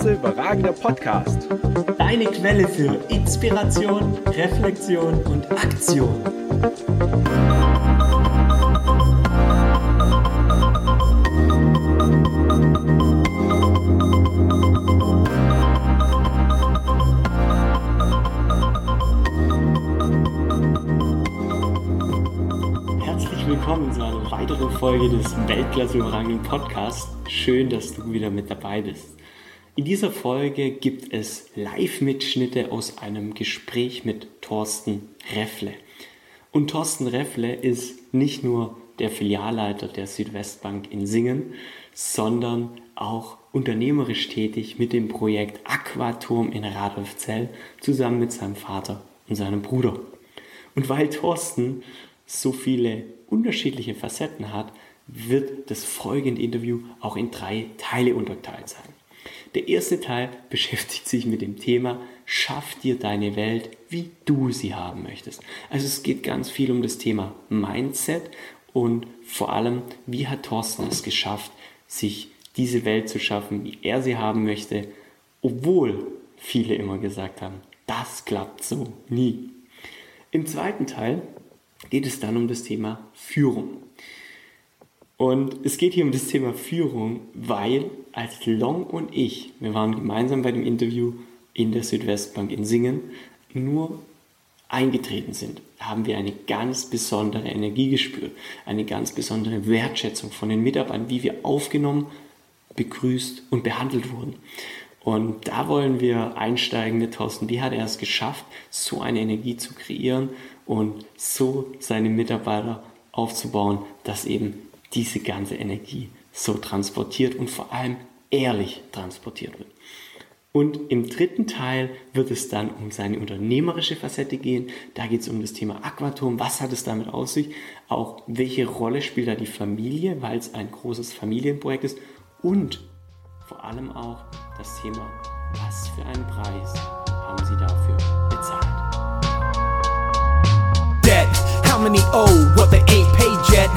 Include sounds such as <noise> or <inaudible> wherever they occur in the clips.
Weltklasse überragender Podcast. Deine Quelle für Inspiration, Reflexion und Aktion. Herzlich willkommen zu einer weiteren Folge des Weltklasse überragenden Podcasts. Schön, dass du wieder mit dabei bist. In dieser Folge gibt es Live-Mitschnitte aus einem Gespräch mit Thorsten Reffle. Und Thorsten Reffle ist nicht nur der Filialleiter der Südwestbank in Singen, sondern auch unternehmerisch tätig mit dem Projekt Aquaturm in Radolfzell zusammen mit seinem Vater und seinem Bruder. Und weil Thorsten so viele unterschiedliche Facetten hat, wird das folgende Interview auch in drei Teile unterteilt sein. Der erste Teil beschäftigt sich mit dem Thema Schaff dir deine Welt, wie du sie haben möchtest. Also es geht ganz viel um das Thema Mindset und vor allem, wie hat Thorsten es geschafft, sich diese Welt zu schaffen, wie er sie haben möchte, obwohl viele immer gesagt haben, das klappt so nie. Im zweiten Teil geht es dann um das Thema Führung. Und es geht hier um das Thema Führung, weil als Long und ich, wir waren gemeinsam bei dem Interview in der Südwestbank in Singen, nur eingetreten sind, haben wir eine ganz besondere Energie gespürt, eine ganz besondere Wertschätzung von den Mitarbeitern, wie wir aufgenommen, begrüßt und behandelt wurden. Und da wollen wir einsteigen mit Thorsten. Wie hat er es geschafft, so eine Energie zu kreieren und so seine Mitarbeiter aufzubauen, dass eben diese ganze Energie so transportiert und vor allem ehrlich transportiert wird. Und im dritten Teil wird es dann um seine unternehmerische Facette gehen. Da geht es um das Thema Aquaturm. Was hat es damit aus sich? Auch welche Rolle spielt da die Familie, weil es ein großes Familienprojekt ist. Und vor allem auch das Thema, was für einen Preis haben Sie dafür bezahlt? debt? How many owe what they ain't paid yet?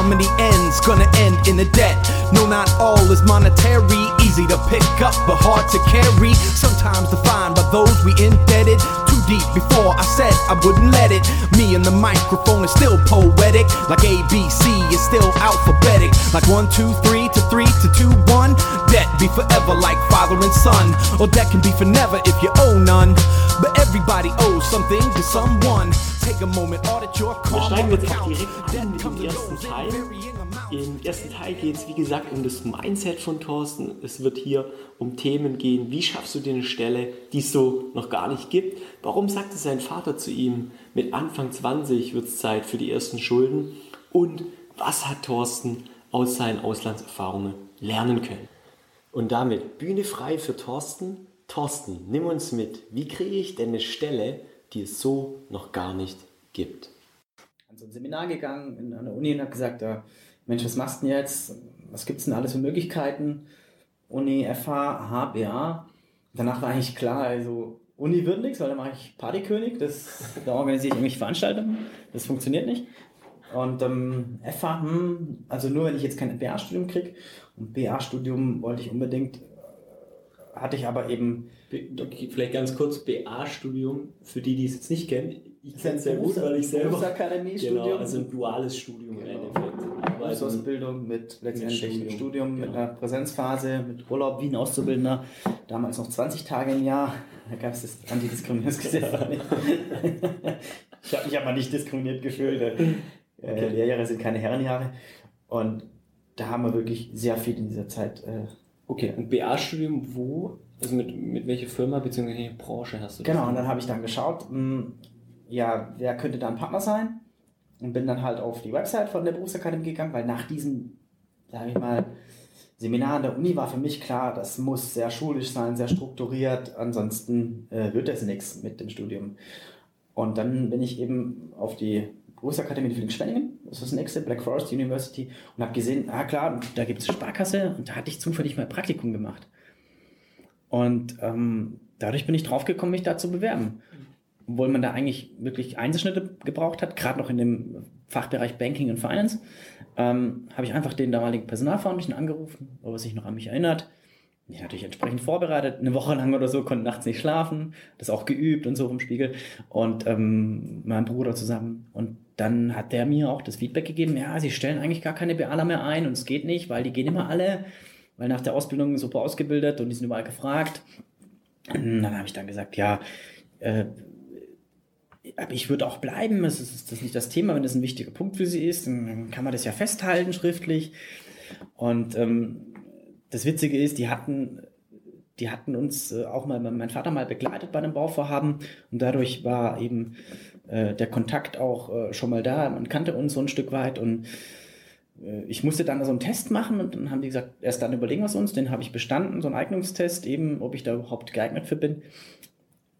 How many ends gonna end in a debt? No, not all is monetary, easy to pick up but hard to carry. Sometimes defined by those we indebted. Deep before I said I wouldn't let it. Me and the microphone is still poetic, like ABC is still alphabetic, like one, two, three to three to two, one. Debt be forever like father and son, or debt can be for never if you owe none. But everybody owes something to someone. Take a moment, audit your Wir steigen jetzt auch direkt ein mit dem ersten Teil. Im ersten Teil geht es, wie gesagt, um das Mindset von Thorsten. Es wird hier um Themen gehen, wie schaffst du dir eine Stelle, die es so noch gar nicht gibt. Warum sagte sein Vater zu ihm, mit Anfang 20 wird es Zeit für die ersten Schulden. Und was hat Thorsten aus seinen Auslandserfahrungen lernen können. Und damit Bühne frei für Thorsten. Thorsten, nimm uns mit. Wie kriege ich denn eine Stelle, die es so noch gar nicht gibt? an so ein Seminar gegangen in, der Uni und habe gesagt, äh, Mensch, was machst du denn jetzt? Was gibt es denn alles für Möglichkeiten? Uni, FH, HBA. Danach war eigentlich klar, also Uni wird nichts, weil da mache ich Partykönig, das, da organisiere ich irgendwelche Veranstaltungen, das funktioniert nicht. Und ähm, FH, hm, also nur wenn ich jetzt kein BA-Studium kriege. Und BA-Studium wollte ich unbedingt, hatte ich aber eben Vielleicht ganz kurz BA-Studium, für die, die es jetzt nicht kennen. Ich kenne es sehr gut, weil ich selber. Berufsakademie-Studium. Genau, also ein duales Studium im Genau. Endeffekt. Aber Berufsausbildung mit letztendlich Studium, mit Studium, mit genau. einer Präsenzphase, mit Urlaub wie ein Auszubildender. Damals noch 20 Tage im Jahr. Da gab es das Antidiskriminierungsgesetz <laughs> ich habe mich aber nicht diskriminiert gefühlt. Äh, Lehrjahre sind keine Herrenjahre. Und da haben wir wirklich sehr viel in dieser Zeit. Äh, Okay, und BA-Studium wo? Also mit, mit welcher Firma bzw. welche Branche hast du das? Genau, und dann habe ich dann geschaut, mh, ja, wer könnte da ein Partner sein? Und bin dann halt auf die Website von der Berufsakademie gegangen, weil nach diesem, sage ich mal, Seminar an der Uni war für mich klar, das muss sehr schulisch sein, sehr strukturiert, ansonsten äh, wird das nichts mit dem Studium. Und dann bin ich eben auf die Berufsakademie in Villingen-Schwenningen, das ist das nächste, Black Forest University, und habe gesehen, ah klar, da gibt es Sparkasse und da hatte ich zufällig mal Praktikum gemacht. Und ähm, dadurch bin ich draufgekommen, mich da zu bewerben. Obwohl man da eigentlich wirklich Einzelschnitte gebraucht hat, gerade noch in dem Fachbereich Banking und Finance, ähm, habe ich einfach den damaligen Personalverantwortlichen angerufen, ob er sich noch an mich erinnert. mich natürlich entsprechend vorbereitet, eine Woche lang oder so, konnte nachts nicht schlafen, das auch geübt und so vom Spiegel und ähm, mein Bruder zusammen. Und dann hat der mir auch das Feedback gegeben, ja, sie stellen eigentlich gar keine Beala mehr ein und es geht nicht, weil die gehen immer alle, weil nach der Ausbildung super ausgebildet und die sind überall gefragt. Und dann habe ich dann gesagt, ja, äh, aber ich würde auch bleiben, das ist, das ist nicht das Thema, wenn das ein wichtiger Punkt für sie ist, dann kann man das ja festhalten schriftlich. Und ähm, das Witzige ist, die hatten, die hatten uns äh, auch mal, mein Vater mal begleitet bei einem Bauvorhaben und dadurch war eben äh, der Kontakt auch äh, schon mal da. Man kannte uns so ein Stück weit und äh, ich musste dann so einen Test machen und dann haben die gesagt, erst dann überlegen wir es uns. Den habe ich bestanden, so einen Eignungstest, eben, ob ich da überhaupt geeignet für bin.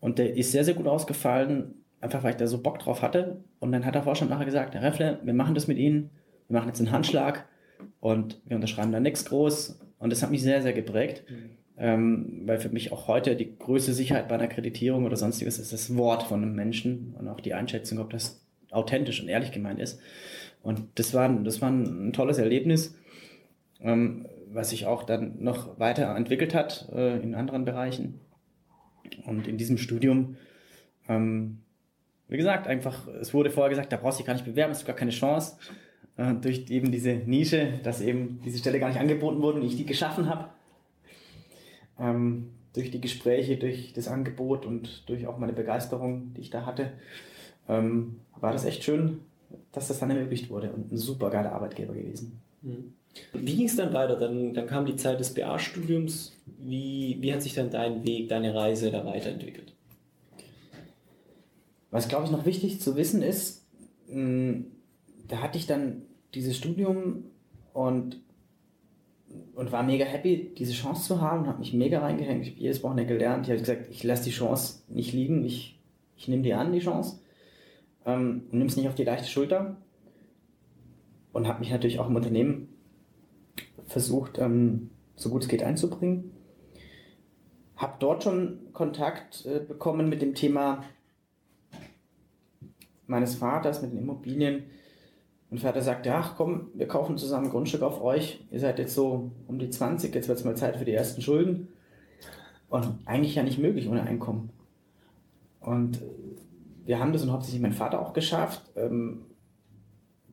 Und der ist sehr, sehr gut ausgefallen, einfach weil ich da so Bock drauf hatte. Und dann hat der Vorstand nachher gesagt, Herr Reffle, wir machen das mit Ihnen, wir machen jetzt einen Handschlag und wir unterschreiben da nichts groß. Und das hat mich sehr, sehr geprägt. Mhm. Ähm, weil für mich auch heute die größte Sicherheit bei einer Kreditierung oder sonstiges ist das Wort von einem Menschen und auch die Einschätzung, ob das authentisch und ehrlich gemeint ist. Und das war, das war ein tolles Erlebnis, ähm, was sich auch dann noch weiter entwickelt hat äh, in anderen Bereichen. Und in diesem Studium, ähm, wie gesagt, einfach, es wurde vorher gesagt, da brauchst du dich gar nicht bewerben, es ist gar keine Chance äh, durch eben diese Nische, dass eben diese Stelle gar nicht angeboten wurde und ich die geschaffen habe. Ähm, durch die Gespräche, durch das Angebot und durch auch meine Begeisterung, die ich da hatte, ähm, war das echt schön, dass das dann ermöglicht wurde und ein super geiler Arbeitgeber gewesen. Mhm. Wie ging es dann weiter? Dann, dann kam die Zeit des BA-Studiums. Wie, wie hat sich dann dein Weg, deine Reise da weiterentwickelt? Was, glaube ich, noch wichtig zu wissen ist, mh, da hatte ich dann dieses Studium und, und war mega happy, diese Chance zu haben, habe mich mega reingehängt. Ich habe jedes Wochenende gelernt. Ich habe gesagt, ich lasse die Chance nicht liegen, ich, ich nehme die an, die Chance. Ähm, und es nicht auf die leichte Schulter. Und habe mich natürlich auch im Unternehmen versucht, ähm, so gut es geht einzubringen. Habe dort schon Kontakt äh, bekommen mit dem Thema meines Vaters, mit den Immobilien und Vater sagte, ach komm, wir kaufen zusammen Grundstück auf euch. Ihr seid jetzt so um die 20, jetzt wird es mal Zeit für die ersten Schulden. Und eigentlich ja nicht möglich ohne Einkommen. Und wir haben das und hauptsächlich mein Vater auch geschafft, ähm,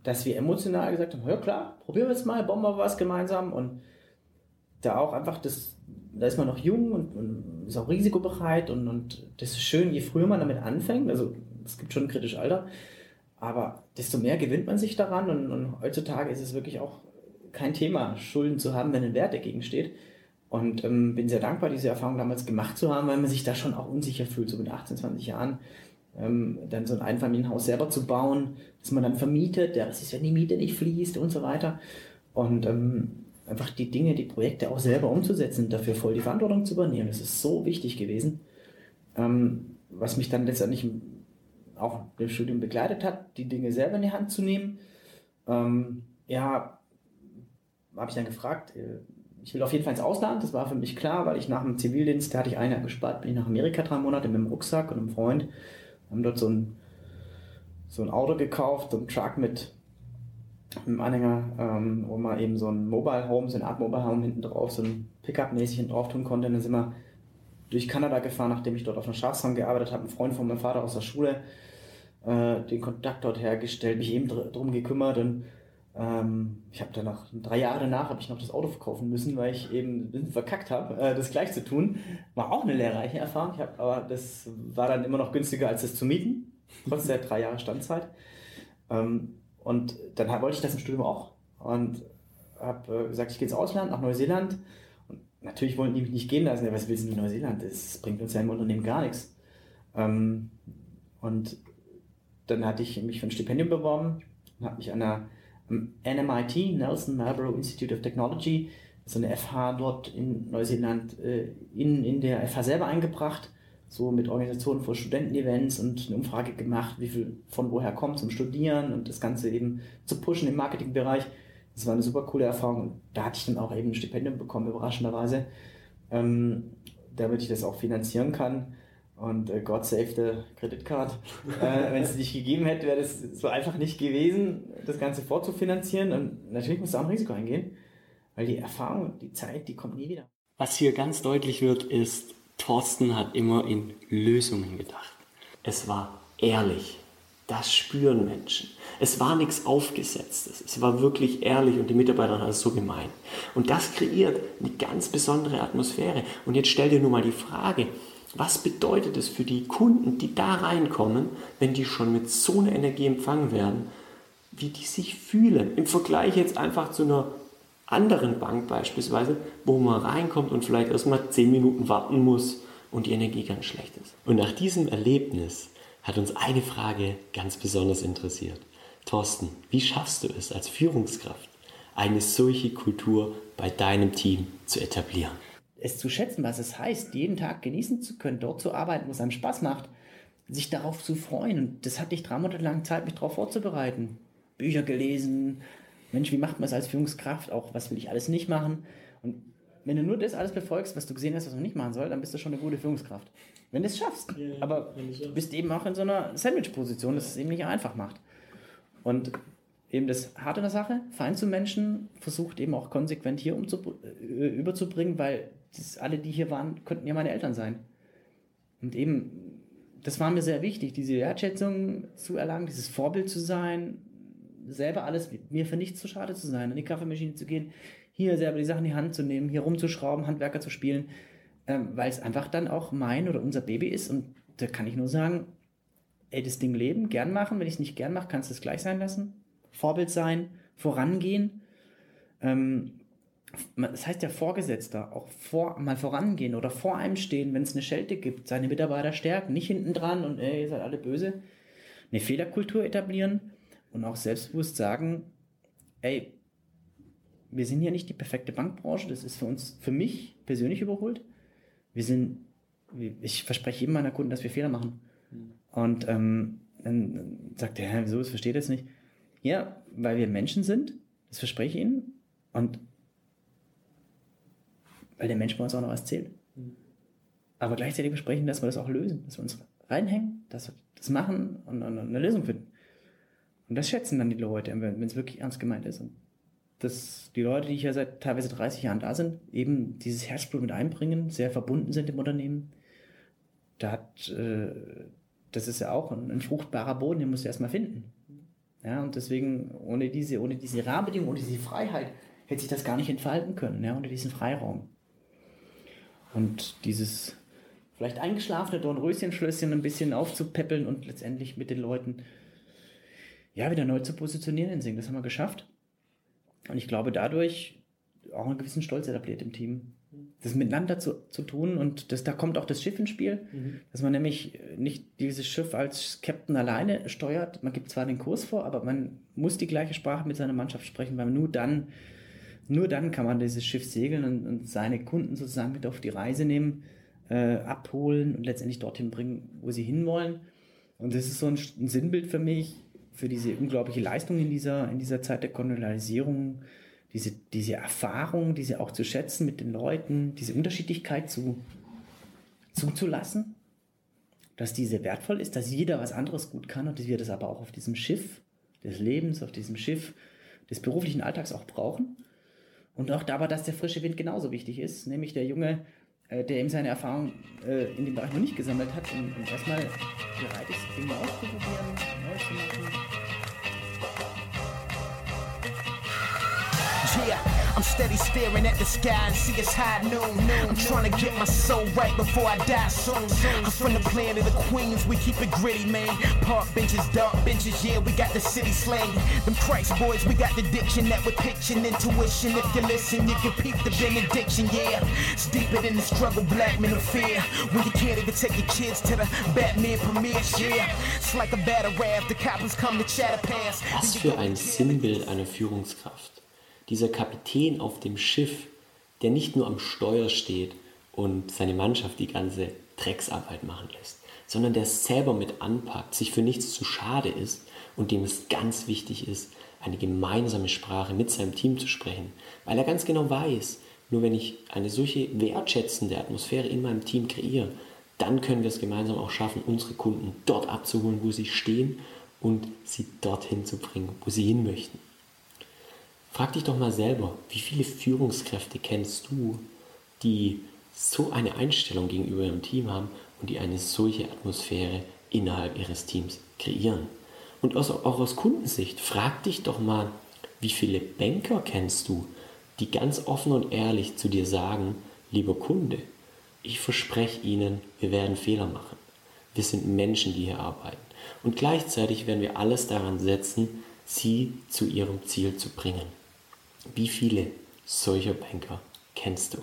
dass wir emotional gesagt haben, ja klar, probieren wir es mal, bauen wir was gemeinsam. Und da auch einfach das, da ist man noch jung und, und ist auch risikobereit und, und das ist schön, je früher man damit anfängt, also es gibt schon ein kritisches Alter, aber desto mehr gewinnt man sich daran und, und, heutzutage ist es wirklich auch kein Thema, Schulden zu haben, wenn ein Wert dagegen steht. Und ähm, bin sehr dankbar, diese Erfahrung damals gemacht zu haben, weil man sich da schon auch unsicher fühlt, so mit 18, 20 Jahren. Ähm, dann so ein Einfamilienhaus selber zu bauen, das man dann vermietet, ja, das ist, wenn die Miete nicht fließt und so weiter. Und ähm, einfach die Dinge, die Projekte auch selber umzusetzen, dafür voll die Verantwortung zu übernehmen, das ist so wichtig gewesen. Ähm, was mich dann letztendlich auch im Studium begleitet hat, die Dinge selber in die Hand zu nehmen. Ähm, ja, habe ich dann gefragt, äh, ich will auf jeden Fall ins Ausland, das war für mich klar, weil ich nach dem Zivildienst, da hatte ich ein Jahr gespart, bin ich nach Amerika drei Monate mit dem Rucksack und einem Freund, haben dort so ein, so ein Auto gekauft, so ein Truck mit einem Anhänger, ähm, wo man eben so ein Mobile Home, so eine Art Mobile Home hinten drauf, so ein Pickup-mäßig hinten drauf tun konnte. Und dann sind wir durch Kanada gefahren, nachdem ich dort auf einer Schafsfarm gearbeitet habe, ein Freund von meinem Vater aus der Schule, äh, den Kontakt dort hergestellt, mich eben dr drum gekümmert und ähm, ich habe danach, drei Jahre danach, habe ich noch das Auto verkaufen müssen, weil ich eben verkackt habe, äh, das gleich zu tun. War auch eine lehrreiche Erfahrung, ich hab, aber das war dann immer noch günstiger, als es zu mieten, trotz der drei Jahre Standzeit. Ähm, und dann wollte ich das im Studium auch und habe äh, gesagt, ich gehe ins Ausland, nach Neuseeland. Und natürlich wollten die mich nicht gehen lassen, was willst du in Neuseeland? Das bringt uns ja im Unternehmen gar nichts. Ähm, und dann hatte ich mich für ein Stipendium beworben und habe mich an der NMIT, Nelson Marlborough Institute of Technology, so eine FH dort in Neuseeland, äh, in, in der FH selber eingebracht, so mit Organisationen von Studentenevents und eine Umfrage gemacht, wie viel von woher kommt zum Studieren und das Ganze eben zu pushen im Marketingbereich. Das war eine super coole Erfahrung und da hatte ich dann auch eben ein Stipendium bekommen, überraschenderweise, ähm, damit ich das auch finanzieren kann. Und äh, God save the Credit Card. äh, Wenn es nicht gegeben hätte, wäre das so einfach nicht gewesen, das Ganze vorzufinanzieren. Und natürlich muss du auch ein Risiko eingehen, weil die Erfahrung, die Zeit, die kommt nie wieder. Was hier ganz deutlich wird, ist, Thorsten hat immer in Lösungen gedacht. Es war ehrlich. Das spüren Menschen. Es war nichts Aufgesetztes. Es war wirklich ehrlich und die Mitarbeiter haben es so gemeint. Und das kreiert eine ganz besondere Atmosphäre. Und jetzt stell dir nur mal die Frage, was bedeutet es für die Kunden, die da reinkommen, wenn die schon mit so einer Energie empfangen werden, wie die sich fühlen? Im Vergleich jetzt einfach zu einer anderen Bank beispielsweise, wo man reinkommt und vielleicht erstmal zehn Minuten warten muss und die Energie ganz schlecht ist. Und nach diesem Erlebnis hat uns eine Frage ganz besonders interessiert. Thorsten, wie schaffst du es als Führungskraft, eine solche Kultur bei deinem Team zu etablieren? Es zu schätzen, was es heißt, jeden Tag genießen zu können, dort zu arbeiten, wo es einem Spaß macht, sich darauf zu freuen. Und das hatte ich drei Monate lang Zeit, mich darauf vorzubereiten. Bücher gelesen, Mensch, wie macht man es als Führungskraft? Auch was will ich alles nicht machen? Und wenn du nur das alles befolgst, was du gesehen hast, was man nicht machen soll, dann bist du schon eine gute Führungskraft. Wenn du es schaffst. Ja, Aber du bist eben auch in so einer Sandwich-Position, dass es eben nicht einfach macht. Und eben das harte der Sache, fein zu Menschen, versucht eben auch konsequent hier äh, überzubringen, weil das, alle, die hier waren, könnten ja meine Eltern sein. Und eben, das war mir sehr wichtig, diese Wertschätzung zu erlangen, dieses Vorbild zu sein, selber alles, mir für nichts zu schade zu sein, an die Kaffeemaschine zu gehen, hier selber die Sachen in die Hand zu nehmen, hier rumzuschrauben, Handwerker zu spielen, ähm, weil es einfach dann auch mein oder unser Baby ist. Und da kann ich nur sagen, ey, das Ding leben, gern machen. Wenn ich es nicht gern mache, kannst du es gleich sein lassen. Vorbild sein, vorangehen. Ähm, das heißt ja Vorgesetzter, auch vor, mal vorangehen oder vor einem stehen, wenn es eine Schelte gibt, seine Mitarbeiter stärken, nicht hinten dran und ey, ihr seid alle böse. Eine Fehlerkultur etablieren und auch selbstbewusst sagen, ey, wir sind ja nicht die perfekte Bankbranche, das ist für uns, für mich persönlich überholt. Wir sind, ich verspreche jedem meiner Kunden, dass wir Fehler machen. Mhm. Und ähm, dann sagt er, wieso, das versteht das nicht. Ja, weil wir Menschen sind, das verspreche ich Ihnen. Und weil der Mensch bei uns auch noch was zählt. Mhm. Aber gleichzeitig versprechen, dass wir das auch lösen, dass wir uns reinhängen, dass wir das machen und, und eine Lösung finden. Und das schätzen dann die Leute, wenn es wirklich ernst gemeint ist. Und dass die Leute, die hier seit teilweise 30 Jahren da sind, eben dieses Herzblut mit einbringen, sehr verbunden sind im Unternehmen. Da hat, äh, das ist ja auch ein, ein fruchtbarer Boden, den musst du erstmal finden. Ja, und deswegen, ohne diese, ohne diese Rahmenbedingungen, ohne diese Freiheit, hätte sich das gar nicht entfalten können, ja, ohne diesen Freiraum. Und dieses vielleicht eingeschlafene Dornröschenschlösschen ein bisschen aufzupäppeln und letztendlich mit den Leuten ja wieder neu zu positionieren in Sing, das haben wir geschafft. Und ich glaube, dadurch auch einen gewissen Stolz etabliert im Team. Das miteinander zu, zu tun und das, da kommt auch das Schiff ins Spiel, mhm. dass man nämlich nicht dieses Schiff als Captain alleine steuert. Man gibt zwar den Kurs vor, aber man muss die gleiche Sprache mit seiner Mannschaft sprechen, weil nur dann, nur dann kann man dieses Schiff segeln und, und seine Kunden sozusagen mit auf die Reise nehmen, äh, abholen und letztendlich dorthin bringen, wo sie hinwollen. Und das ist so ein, ein Sinnbild für mich, für diese unglaubliche Leistung in dieser, in dieser Zeit der Kolonialisierung, diese, diese Erfahrung, diese auch zu schätzen mit den Leuten, diese Unterschiedlichkeit zu, zuzulassen, dass diese wertvoll ist, dass jeder was anderes gut kann und dass wir das aber auch auf diesem Schiff des Lebens, auf diesem Schiff des beruflichen Alltags auch brauchen. Und auch dabei, dass der frische Wind genauso wichtig ist, nämlich der Junge, äh, der eben seine Erfahrung äh, in dem Bereich noch nicht gesammelt hat und, und erstmal bereit ist, Dinge auszuprobieren, neu zu machen. Yeah. I'm steady staring at the sky and see it's high noon. I'm trying to get my soul right before I die soon. I'm from the planet of the queens, we keep it gritty, man. Park benches, dark benches, yeah, we got the city slang. Them Christ boys, we got the diction that we're pitching intuition. If you listen, you can peep the benediction, yeah. It's deeper than the struggle, black men of fear. When you can't even take your kids to the Batman premieres, yeah. It's like a battle rap, the coppers come to chatter pass. Was für ein Sinnbild einer Führungskraft. Dieser Kapitän auf dem Schiff, der nicht nur am Steuer steht und seine Mannschaft die ganze Drecksarbeit machen lässt, sondern der selber mit anpackt, sich für nichts zu schade ist und dem es ganz wichtig ist, eine gemeinsame Sprache mit seinem Team zu sprechen, weil er ganz genau weiß, nur wenn ich eine solche wertschätzende Atmosphäre in meinem Team kreiere, dann können wir es gemeinsam auch schaffen, unsere Kunden dort abzuholen, wo sie stehen und sie dorthin zu bringen, wo sie hin möchten. Frag dich doch mal selber, wie viele Führungskräfte kennst du, die so eine Einstellung gegenüber ihrem Team haben und die eine solche Atmosphäre innerhalb ihres Teams kreieren. Und auch aus Kundensicht, frag dich doch mal, wie viele Banker kennst du, die ganz offen und ehrlich zu dir sagen, lieber Kunde, ich verspreche Ihnen, wir werden Fehler machen. Wir sind Menschen, die hier arbeiten. Und gleichzeitig werden wir alles daran setzen, Sie zu Ihrem Ziel zu bringen. Wie viele solcher Banker kennst du?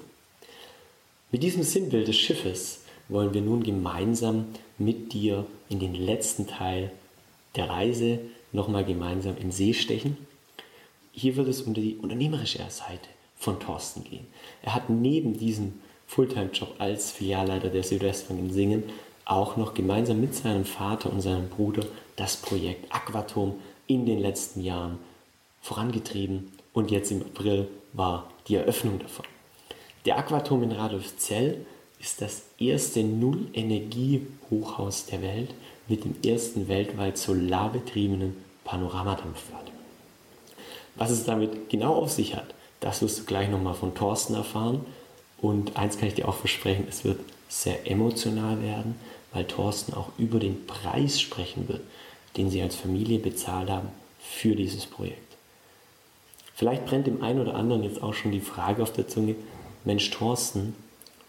Mit diesem Sinnbild des Schiffes wollen wir nun gemeinsam mit dir in den letzten Teil der Reise nochmal gemeinsam in See stechen. Hier wird es um die unternehmerische Seite von Thorsten gehen. Er hat neben diesem Fulltime-Job als Filialleiter der Südwestbank in Singen auch noch gemeinsam mit seinem Vater und seinem Bruder das Projekt Aquaturm in den letzten Jahren vorangetrieben und jetzt im April war die Eröffnung davon. Der Aquaturm in Radolfzell ist das erste Null-Energie-Hochhaus der Welt mit dem ersten weltweit solarbetriebenen Panoramadampfbad. Was es damit genau auf sich hat, das wirst du gleich nochmal von Thorsten erfahren. Und eins kann ich dir auch versprechen, es wird sehr emotional werden, weil Thorsten auch über den Preis sprechen wird, den sie als Familie bezahlt haben für dieses Projekt. Vielleicht brennt dem einen oder anderen jetzt auch schon die Frage auf der Zunge, Mensch Thorsten,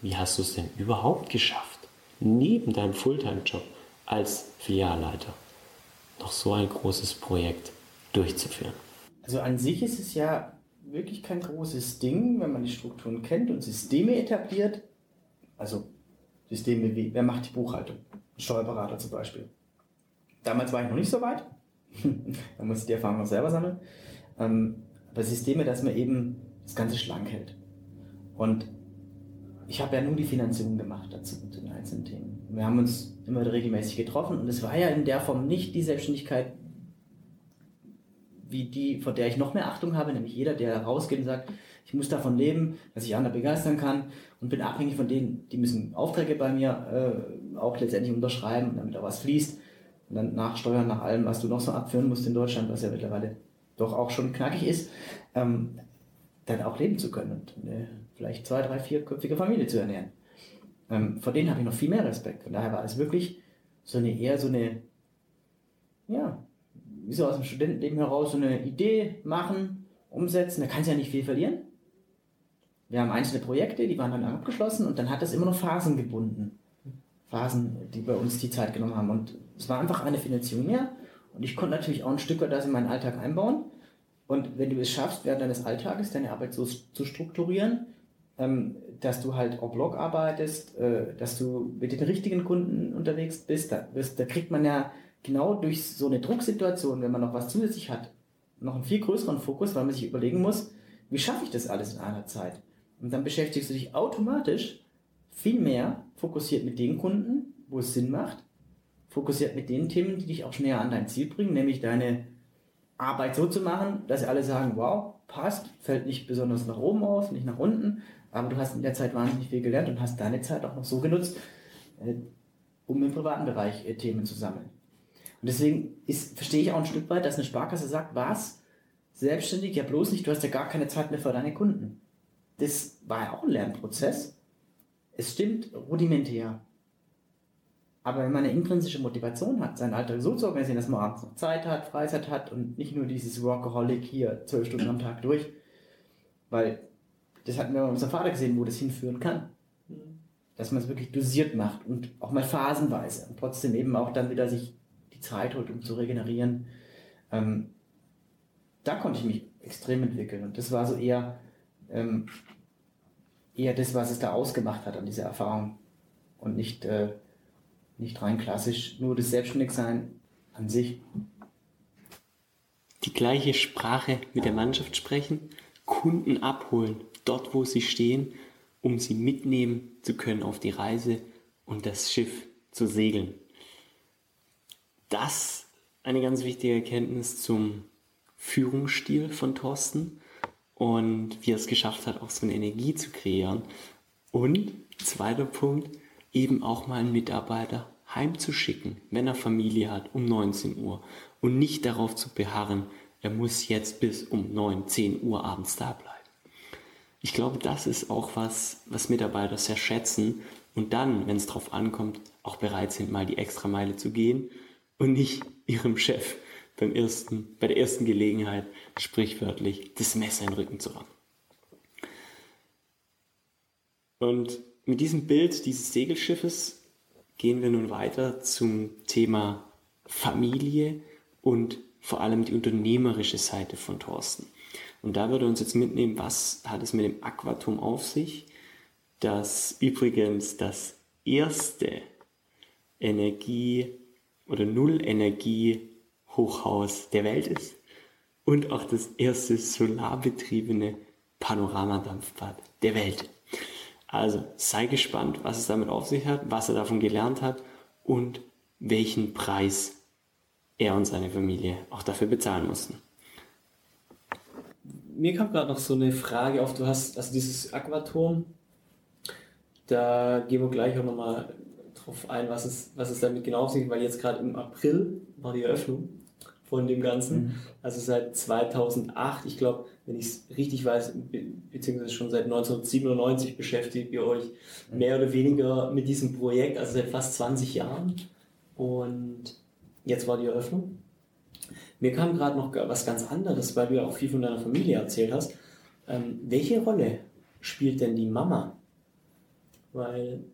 wie hast du es denn überhaupt geschafft, neben deinem Fulltime-Job als Filialleiter noch so ein großes Projekt durchzuführen? Also an sich ist es ja wirklich kein großes Ding, wenn man die Strukturen kennt und Systeme etabliert. Also Systeme wie, wer macht die Buchhaltung? Ein Steuerberater zum Beispiel. Damals war ich noch nicht so weit. <laughs> da muss ich die Erfahrung noch selber sammeln. Ähm, aber Systeme, dass man eben das Ganze schlank hält. Und ich habe ja nur die Finanzierung gemacht dazu, zu den einzelnen Themen. Wir haben uns immer regelmäßig getroffen und es war ja in der Form nicht die Selbstständigkeit, wie die, vor der ich noch mehr Achtung habe, nämlich jeder, der rausgeht und sagt, ich muss davon leben, dass ich andere begeistern kann und bin abhängig von denen, die müssen Aufträge bei mir äh, auch letztendlich unterschreiben, damit auch was fließt und dann nachsteuern nach allem, was du noch so abführen musst in Deutschland, was ja mittlerweile doch auch schon knackig ist, ähm, dann auch leben zu können und eine vielleicht zwei, drei, vierköpfige Familie zu ernähren. Ähm, vor denen habe ich noch viel mehr Respekt. Von daher war es wirklich so eine eher so eine, ja, wie so aus dem Studentenleben heraus so eine Idee machen, umsetzen. Da kannst du ja nicht viel verlieren. Wir haben einzelne Projekte, die waren dann abgeschlossen und dann hat das immer noch Phasen gebunden. Phasen, die bei uns die Zeit genommen haben. Und es war einfach eine Finanzierung mehr. Und ich konnte natürlich auch ein Stück weit das in meinen Alltag einbauen. Und wenn du es schaffst, während deines Alltages deine Arbeit so zu strukturieren, ähm, dass du halt au Blog arbeitest, äh, dass du mit den richtigen Kunden unterwegs bist, da kriegt man ja genau durch so eine Drucksituation, wenn man noch was zusätzlich hat, noch einen viel größeren Fokus, weil man sich überlegen muss, wie schaffe ich das alles in einer Zeit? Und dann beschäftigst du dich automatisch viel mehr fokussiert mit den Kunden, wo es Sinn macht, fokussiert mit den Themen, die dich auch näher an dein Ziel bringen, nämlich deine Arbeit so zu machen, dass alle sagen, wow, passt, fällt nicht besonders nach oben aus, nicht nach unten, aber du hast in der Zeit wahnsinnig viel gelernt und hast deine Zeit auch noch so genutzt, äh, um im privaten Bereich äh, Themen zu sammeln. Und deswegen ist, verstehe ich auch ein Stück weit, dass eine Sparkasse sagt, was? Selbstständig? Ja bloß nicht, du hast ja gar keine Zeit mehr für deine Kunden. Das war ja auch ein Lernprozess. Es stimmt rudimentär. Aber wenn man eine intrinsische Motivation hat, seinen Alltag so zu organisieren, dass man abends noch Zeit hat, Freizeit hat und nicht nur dieses Workaholic hier zwölf Stunden am Tag durch, weil das hatten wir bei unserem Vater gesehen, wo das hinführen kann. Dass man es wirklich dosiert macht und auch mal phasenweise und trotzdem eben auch dann wieder sich die Zeit holt, um zu regenerieren. Ähm, da konnte ich mich extrem entwickeln und das war so eher, ähm, eher das, was es da ausgemacht hat an dieser Erfahrung und nicht äh, nicht rein klassisch nur das Selbstständigsein an sich. Die gleiche Sprache mit der Mannschaft sprechen, Kunden abholen, dort wo sie stehen, um sie mitnehmen zu können auf die Reise und das Schiff zu segeln. Das eine ganz wichtige Erkenntnis zum Führungsstil von Thorsten und wie er es geschafft hat, auch so eine Energie zu kreieren. Und zweiter Punkt, eben auch mal einen Mitarbeiter heimzuschicken, wenn er Familie hat, um 19 Uhr und nicht darauf zu beharren, er muss jetzt bis um 9, 10 Uhr abends da bleiben. ich glaube, das ist auch was, was Mitarbeiter sehr schätzen und dann, wenn es drauf ankommt, auch bereit sind, mal die extra Meile zu gehen und nicht <laughs> ihrem Chef beim ersten, bei der ersten Gelegenheit sprichwörtlich das Messer in den Rücken zu rammen. Und mit diesem Bild dieses Segelschiffes gehen wir nun weiter zum Thema Familie und vor allem die unternehmerische Seite von Thorsten. Und da würde uns jetzt mitnehmen, was hat es mit dem Aquatum auf sich, das übrigens das erste Energie- oder Nullenergie-Hochhaus der Welt ist und auch das erste solarbetriebene Panoramadampfbad der Welt. Also sei gespannt, was es damit auf sich hat, was er davon gelernt hat und welchen Preis er und seine Familie auch dafür bezahlen mussten. Mir kam gerade noch so eine Frage auf, du hast also dieses Aquaturm, da gehen wir gleich auch nochmal drauf ein, was es, was es damit genau auf sich hat, weil jetzt gerade im April war die Eröffnung von dem Ganzen. Mhm. Also seit 2008, ich glaube, wenn ich es richtig weiß, beziehungsweise schon seit 1997 beschäftigt ihr euch mhm. mehr oder weniger mit diesem Projekt, also seit fast 20 Jahren. Und jetzt war die Eröffnung. Mir kam gerade noch was ganz anderes, weil du ja auch viel von deiner Familie erzählt hast. Ähm, welche Rolle spielt denn die Mama? Weil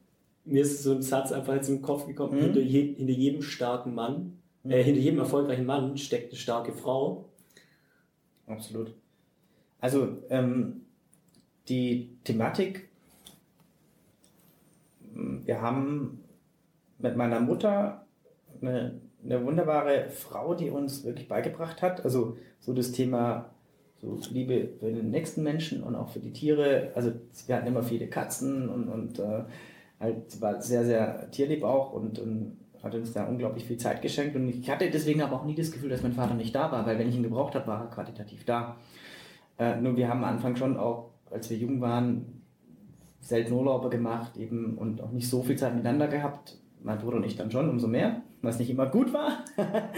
mir ist so ein Satz einfach jetzt im Kopf gekommen, mhm. hinter, je, hinter jedem starken Mann äh, hinter jedem erfolgreichen Mann steckt eine starke Frau. Absolut. Also ähm, die Thematik, hm, wir haben mit meiner Mutter eine, eine wunderbare Frau, die uns wirklich beigebracht hat. Also so das Thema so Liebe für den nächsten Menschen und auch für die Tiere. Also wir hatten immer viele Katzen und, und äh, halt war sehr, sehr tierlieb auch und, und hat uns da unglaublich viel Zeit geschenkt und ich hatte deswegen aber auch nie das Gefühl, dass mein Vater nicht da war, weil wenn ich ihn gebraucht habe, war er qualitativ da. Äh, nur wir haben am Anfang schon auch, als wir jung waren, selten Urlaube gemacht eben und auch nicht so viel Zeit miteinander gehabt. Mein Bruder und ich dann schon, umso mehr, was nicht immer gut war. <laughs>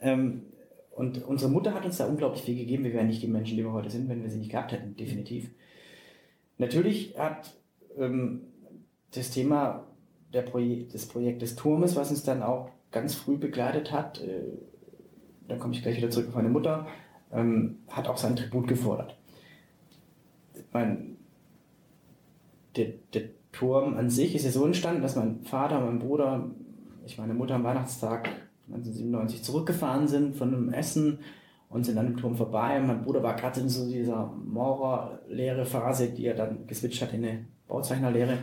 ähm, und unsere Mutter hat uns da unglaublich viel gegeben. Wir wären nicht die Menschen, die wir heute sind, wenn wir sie nicht gehabt hätten, definitiv. Natürlich hat ähm, das Thema der Projek des Projektes Turmes, was uns dann auch ganz früh begleitet hat, äh, da komme ich gleich wieder zurück auf meine Mutter, ähm, hat auch sein Tribut gefordert. Mein, der, der Turm an sich ist ja so entstanden, dass mein Vater, mein Bruder, ich meine Mutter am Weihnachtstag 1997 zurückgefahren sind von einem Essen und sind an dem Turm vorbei. mein Bruder war gerade in so dieser Maurer-Lehre-Phase, die er dann geswitcht hat in eine Bauzeichnerlehre.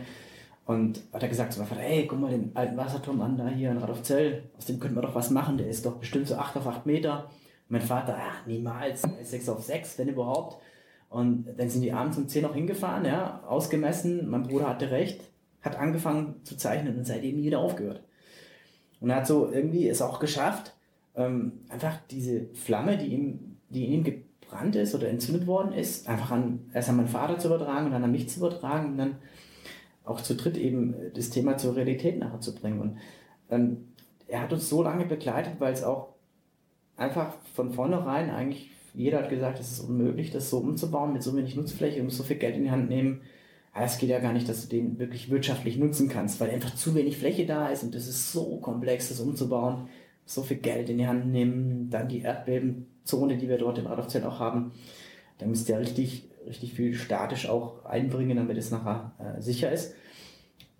Und hat er gesagt zu meinem Vater, ey, guck mal den alten Wasserturm an, da hier in Radolfzell, aus dem könnten wir doch was machen, der ist doch bestimmt so 8 auf 8 Meter. Und mein Vater, ach, niemals, 6 auf 6, wenn überhaupt. Und dann sind die abends um 10 noch hingefahren, ja, ausgemessen, mein Bruder hatte recht, hat angefangen zu zeichnen und seitdem nie wieder aufgehört. Und er hat so irgendwie es auch geschafft, ähm, einfach diese Flamme, die ihm, die in ihm gebrannt ist oder entzündet worden ist, einfach an, erst an meinen Vater zu übertragen und dann an mich zu übertragen und dann auch zu dritt eben das Thema zur Realität nachher zu bringen. Und ähm, er hat uns so lange begleitet, weil es auch einfach von vornherein eigentlich jeder hat gesagt, es ist unmöglich, das so umzubauen mit so wenig Nutzfläche und so viel Geld in die Hand nehmen. Es geht ja gar nicht, dass du den wirklich wirtschaftlich nutzen kannst, weil einfach zu wenig Fläche da ist und das ist so komplex, das umzubauen. So viel Geld in die Hand nehmen, dann die Erdbebenzone, die wir dort in Radolfzell auch haben. Da müsst ihr richtig richtig viel statisch auch einbringen, damit es nachher äh, sicher ist.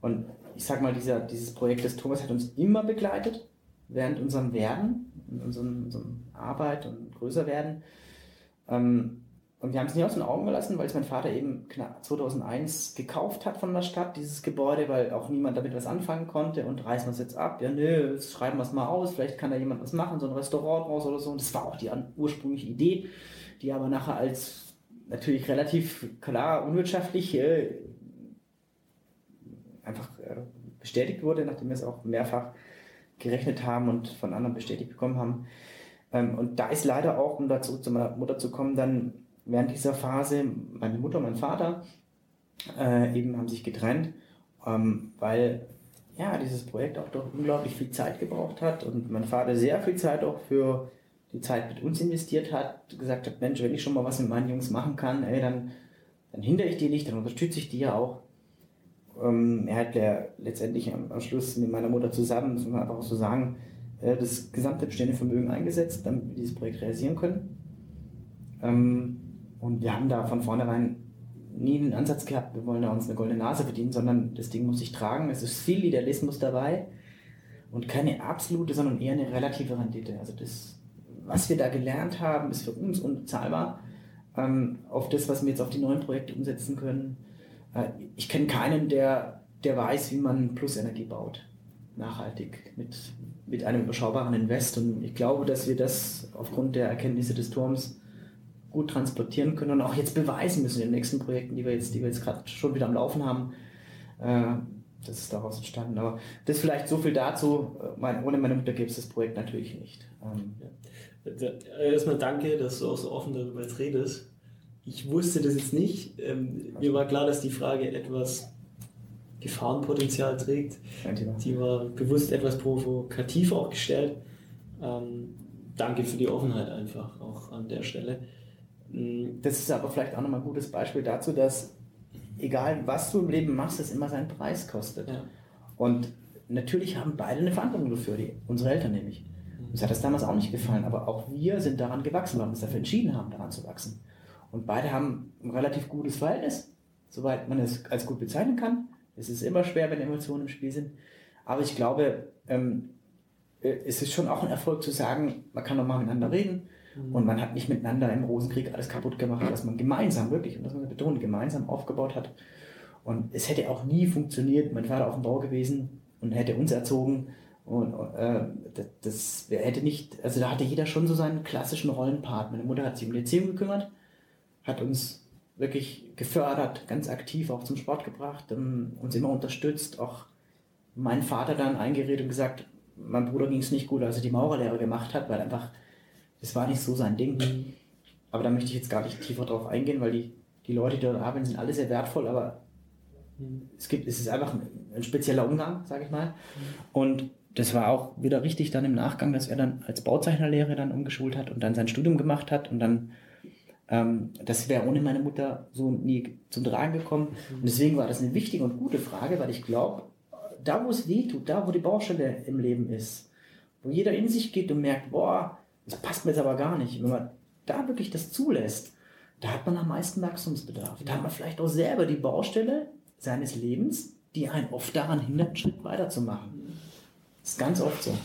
Und ich sag mal, dieser, dieses Projekt des Turmes hat uns immer begleitet, während unserem Werden, in unserem, unserem Arbeit und größer werden. Ähm, und wir haben es nie aus den Augen gelassen, weil es mein Vater eben knapp 2001 gekauft hat von der Stadt, dieses Gebäude, weil auch niemand damit was anfangen konnte und reißen wir es jetzt ab. Ja, nö, schreiben wir es mal aus, vielleicht kann da jemand was machen, so ein Restaurant raus oder so. Und das war auch die ursprüngliche Idee, die aber nachher als natürlich relativ klar unwirtschaftlich äh, einfach äh, bestätigt wurde, nachdem wir es auch mehrfach gerechnet haben und von anderen bestätigt bekommen haben. Ähm, und da ist leider auch, um dazu zu meiner Mutter zu kommen, dann während dieser Phase meine Mutter und mein Vater äh, eben haben sich getrennt, ähm, weil ja dieses Projekt auch doch unglaublich viel Zeit gebraucht hat und mein Vater sehr viel Zeit auch für die Zeit mit uns investiert hat, gesagt hat, Mensch, wenn ich schon mal was mit meinen Jungs machen kann, ey, dann, dann hindere ich die nicht, dann unterstütze ich die ja auch. Ähm, er hat ja letztendlich am, am, Schluss mit meiner Mutter zusammen, muss man einfach so sagen, äh, das gesamte bestehende Vermögen eingesetzt, damit wir dieses Projekt realisieren können. Ähm, und wir haben da von vornherein nie einen Ansatz gehabt, wir wollen da uns eine goldene Nase verdienen, sondern das Ding muss sich tragen. Es ist viel Idealismus dabei und keine absolute, sondern eher eine relative Rendite. Also das, was wir da gelernt haben, ist für uns unbezahlbar. Ähm, auf das, was wir jetzt auf die neuen Projekte umsetzen können. Äh, ich kenne keinen, der, der weiß, wie man Plusenergie baut. Nachhaltig, mit, mit einem überschaubaren Invest. Und ich glaube, dass wir das aufgrund der Erkenntnisse des Turms gut transportieren können und auch jetzt beweisen müssen in den nächsten Projekten, die wir jetzt, jetzt gerade schon wieder am Laufen haben. Äh, das ist daraus entstanden. Aber das vielleicht so viel dazu. Mein, ohne meine Mutter gäbe es das Projekt natürlich nicht. Ähm, ja. Erstmal danke, dass du auch so offen darüber redest. Ich wusste das jetzt nicht. Ähm, mir war klar, dass die Frage etwas Gefahrenpotenzial trägt. Die war bewusst etwas provokativ auch gestellt. Ähm, danke für die Offenheit einfach auch an der Stelle. Mm, das ist aber vielleicht auch nochmal ein gutes Beispiel dazu, dass egal was du im Leben machst, es immer seinen Preis kostet. Ja. Und natürlich haben beide eine Verantwortung dafür, die, unsere Eltern nämlich. Uns hat das damals auch nicht gefallen, aber auch wir sind daran gewachsen, weil wir uns dafür entschieden haben, daran zu wachsen. Und beide haben ein relativ gutes Verhältnis, soweit man es als gut bezeichnen kann. Es ist immer schwer, wenn Emotionen im Spiel sind. Aber ich glaube, ähm, äh, es ist schon auch ein Erfolg zu sagen, man kann doch mal miteinander reden und man hat nicht miteinander im Rosenkrieg alles kaputt gemacht, was man gemeinsam, wirklich, und das muss man betonen, gemeinsam aufgebaut hat. Und es hätte auch nie funktioniert, mein Vater auf dem Bau gewesen und hätte uns erzogen. Und äh, das, das hätte nicht, also da hatte jeder schon so seinen klassischen Rollenpart. Meine Mutter hat sich um die Erziehung gekümmert, hat uns wirklich gefördert, ganz aktiv auch zum Sport gebracht, um, uns immer unterstützt, auch mein Vater dann eingeredet und gesagt, mein Bruder ging es nicht gut, als er die Maurerlehre gemacht hat, weil einfach das war nicht so sein Ding. Mhm. Aber da möchte ich jetzt gar nicht tiefer drauf eingehen, weil die, die Leute, die dort arbeiten, sind alle sehr wertvoll, aber mhm. es gibt, es ist einfach ein, ein spezieller Umgang, sage ich mal. Mhm. Und das war auch wieder richtig dann im Nachgang, dass er dann als Bauzeichnerlehrer dann umgeschult hat und dann sein Studium gemacht hat und dann ähm, das wäre ohne meine Mutter so nie zum Tragen gekommen. Und deswegen war das eine wichtige und gute Frage, weil ich glaube, da wo es weh tut, da wo die Baustelle im Leben ist, wo jeder in sich geht und merkt, boah, das passt mir jetzt aber gar nicht. Wenn man da wirklich das zulässt, da hat man am meisten Wachstumsbedarf. Da hat man vielleicht auch selber die Baustelle seines Lebens, die einen oft daran hindert, einen Schritt weiterzumachen. Das ist ganz oft so.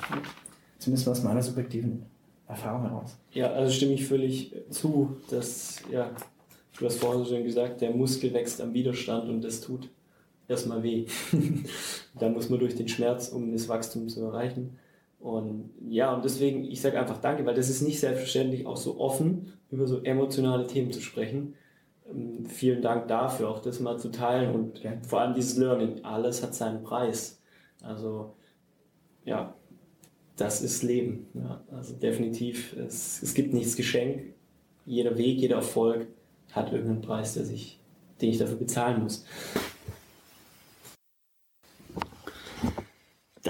Zumindest aus meiner subjektiven Erfahrung heraus. Ja, also stimme ich völlig zu, dass, ja, du hast vorhin so schön gesagt, der Muskel wächst am Widerstand und das tut erstmal weh. <laughs> da muss man durch den Schmerz, um das Wachstum zu erreichen. Und ja, und deswegen, ich sage einfach Danke, weil das ist nicht selbstverständlich, auch so offen über so emotionale Themen zu sprechen. Ähm, vielen Dank dafür, auch das mal zu teilen und ja. vor allem dieses Learning. Alles hat seinen Preis. Also, ja, das ist Leben. Ja, also definitiv, es, es gibt nichts Geschenk. Jeder Weg, jeder Erfolg hat irgendeinen Preis, der sich, den ich dafür bezahlen muss.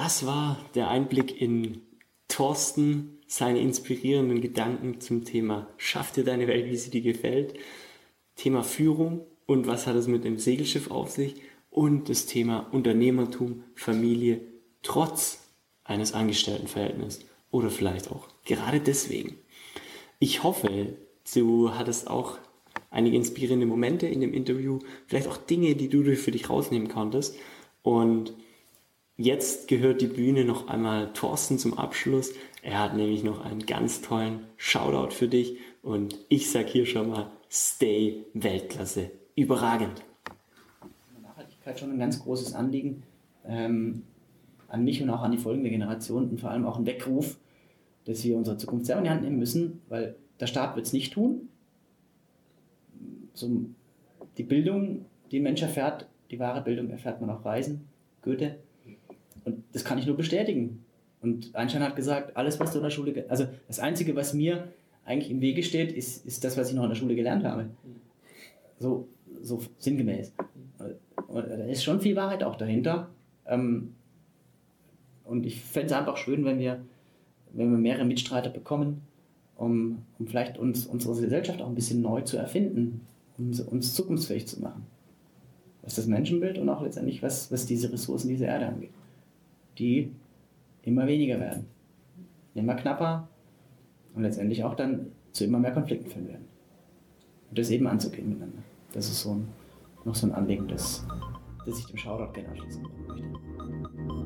Das war der Einblick in Thorsten, seine inspirierenden Gedanken zum Thema Schaff dir deine Welt, wie sie dir gefällt, Thema Führung und was hat es mit dem Segelschiff auf sich und das Thema Unternehmertum, Familie, trotz eines Angestelltenverhältnisses oder vielleicht auch gerade deswegen. Ich hoffe, du hattest auch einige inspirierende Momente in dem Interview, vielleicht auch Dinge, die du für dich rausnehmen konntest und Jetzt gehört die Bühne noch einmal Thorsten zum Abschluss. Er hat nämlich noch einen ganz tollen Shoutout für dich und ich sag hier schon mal, stay Weltklasse. Überragend. Nachhaltigkeit schon ein ganz großes Anliegen ähm, an mich und auch an die folgende Generation und vor allem auch ein Weckruf, dass wir unsere Zukunft selber in die Hand nehmen müssen, weil der Staat wird es nicht tun. So, die Bildung, die ein Mensch erfährt, die wahre Bildung erfährt man auf Reisen. Goethe das kann ich nur bestätigen. Und Einstein hat gesagt, alles, was du in der Schule, also das Einzige, was mir eigentlich im Wege steht, ist, ist das, was ich noch in der Schule gelernt habe. So, so sinngemäß. Und da ist schon viel Wahrheit auch dahinter. Ähm, und ich fände es einfach schön, wenn wir, wenn wir mehrere Mitstreiter bekommen, um, um vielleicht uns, unsere Gesellschaft auch ein bisschen neu zu erfinden uns, uns zukunftsfähig zu machen. Was das Menschenbild und auch letztendlich, was, was diese Ressourcen dieser Erde angeht. Die immer weniger werden, immer knapper und letztendlich auch dann zu immer mehr Konflikten führen werden. Und das eben anzugehen miteinander. Das ist so ein, noch so ein Anliegen, das, das ich dem Shoutout gerne anschließen möchte.